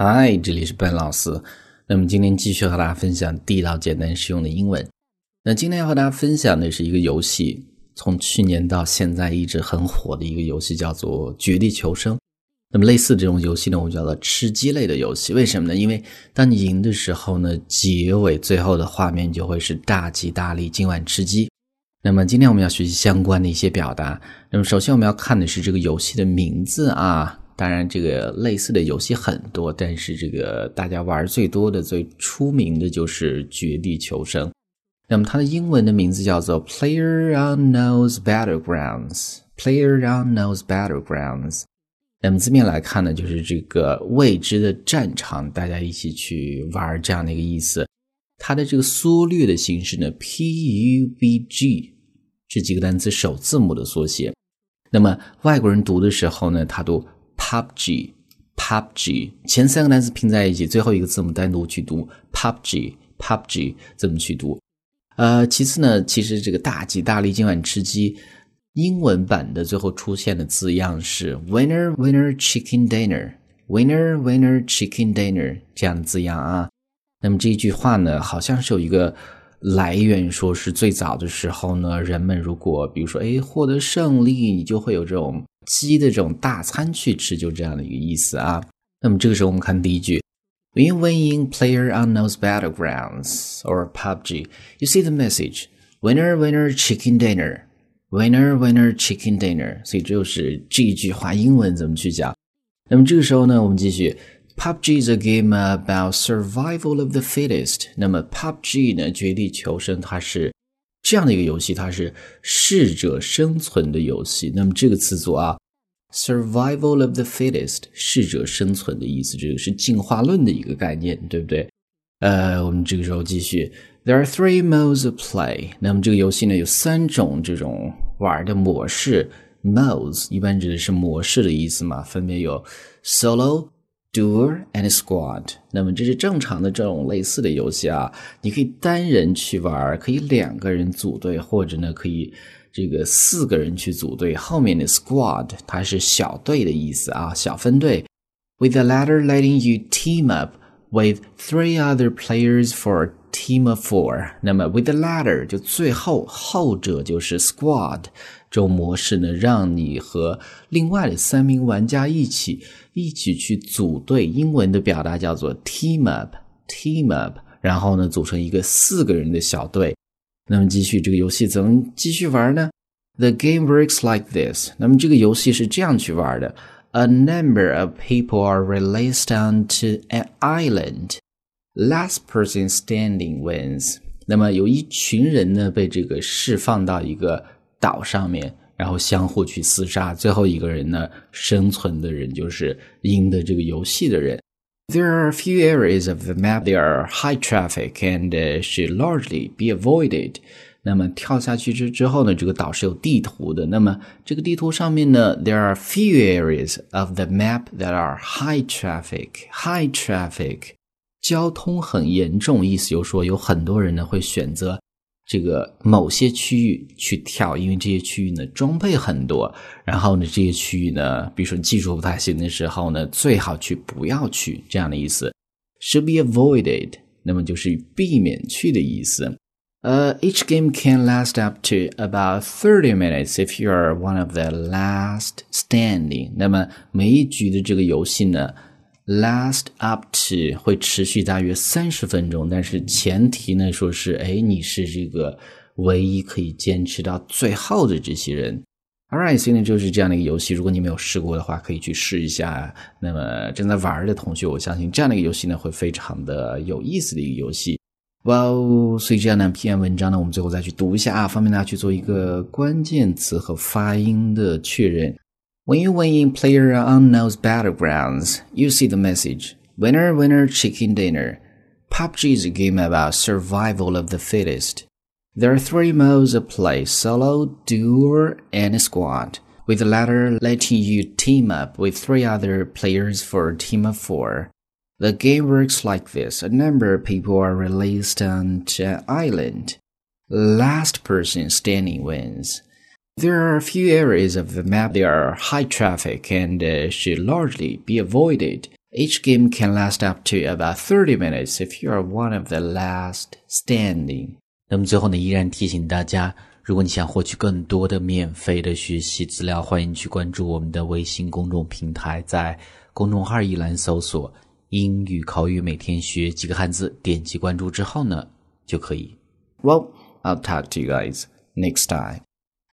嗨，这里是笨老师。那么今天继续和大家分享地道、简单、实用的英文。那今天要和大家分享的是一个游戏，从去年到现在一直很火的一个游戏，叫做《绝地求生》。那么类似这种游戏呢，我们叫做吃鸡类的游戏。为什么呢？因为当你赢的时候呢，结尾最后的画面就会是大吉大利，今晚吃鸡。那么今天我们要学习相关的一些表达。那么首先我们要看的是这个游戏的名字啊。当然，这个类似的游戏很多，但是这个大家玩最多的、最出名的就是《绝地求生》。那么它的英文的名字叫做《Player Unknown's Battlegrounds》，《Player Unknown's Battlegrounds》。那么字面来看呢，就是这个未知的战场，大家一起去玩这样的一个意思。它的这个缩略的形式呢，PUBG 这几个单词首字母的缩写。那么外国人读的时候呢，他读。PUBG，PUBG，前三个单词拼在一起，最后一个字母单独去读。PUBG，PUBG，怎么去读？呃，其次呢，其实这个大吉大利，今晚吃鸡，英文版的最后出现的字样是 Winner Winner Chicken Dinner，Winner Winner Chicken Dinner 这样的字样啊。那么这一句话呢，好像是有一个来源，说是最早的时候呢，人们如果比如说哎获得胜利，你就会有这种。鸡的这种大餐去吃，就这样的一个意思啊。那么这个时候我们看第一句，When winning player on those battlegrounds or PUBG, you see the message winner winner chicken dinner, winner winner chicken dinner。所以这就是这一句话英文怎么去讲。那么这个时候呢，我们继续。PUBG is a game about survival of the fittest。那么 PUBG 呢，绝地求生，它是 这样的一个游戏，它是适者生存的游戏。那么这个词组啊，survival of the fittest，适者生存的意思，这个是进化论的一个概念，对不对？呃，我们这个时候继续，There are three modes of play。那么这个游戏呢，有三种这种玩的模式，modes 一般指的是模式的意思嘛，分别有 solo。Duo and squad，那么这是正常的这种类似的游戏啊，你可以单人去玩，可以两个人组队，或者呢可以这个四个人去组队。后面的 squad 它是小队的意思啊，小分队。With the latter letting you team up with three other players for team of four，那么 with the latter 就最后后者就是 squad 这种模式呢，让你和另外的三名玩家一起。一起去组队，英文的表达叫做 team up，team up，然后呢，组成一个四个人的小队。那么继续这个游戏怎么继续玩呢？The game works like this。那么这个游戏是这样去玩的：A number of people are released onto an island. Last person standing wins。那么有一群人呢被这个释放到一个岛上面。然后相互去厮杀，最后一个人呢，生存的人就是赢得这个游戏的人。There are few areas of the map that are high traffic and should largely be avoided。那么跳下去之之后呢，这个岛是有地图的。那么这个地图上面呢，there are few areas of the map that are high traffic。High traffic，交通很严重，意思就是说有很多人呢会选择。这个某些区域去跳，因为这些区域呢装备很多，然后呢这些区域呢，比如说技术不太行的时候呢，最好去不要去这样的意思，should be avoided，那么就是避免去的意思。呃，each game can last up to about thirty minutes if you are one of the last standing。那么每一局的这个游戏呢。Last up to 会持续大约三十分钟，但是前提呢，说是哎，你是这个唯一可以坚持到最后的这些人。All right，所以呢就是这样的一个游戏，如果你没有试过的话，可以去试一下。那么正在玩的同学，我相信这样的一个游戏呢会非常的有意思的一个游戏。哇哦所以这样的篇文章呢，我们最后再去读一下啊，方便大家去做一个关键词和发音的确认。When you win in player unknown's battlegrounds, you see the message Winner, winner, chicken dinner. PUBG is a game about survival of the fittest. There are three modes of play solo, duo, and squad, with the latter letting you team up with three other players for a team of four. The game works like this a number of people are released on an island. Last person standing wins. There are a few areas of the map that are high traffic and uh, should largely be avoided. Each game can last up to about 30 minutes if you are one of the last standing. 那么最后呢，依然提醒大家，如果你想获取更多的免费的学习资料，欢迎去关注我们的微信公众平台，在公众号一栏搜索“英语口语每天学几个汉字”，点击关注之后呢，就可以。Well, I'll talk to you guys next time.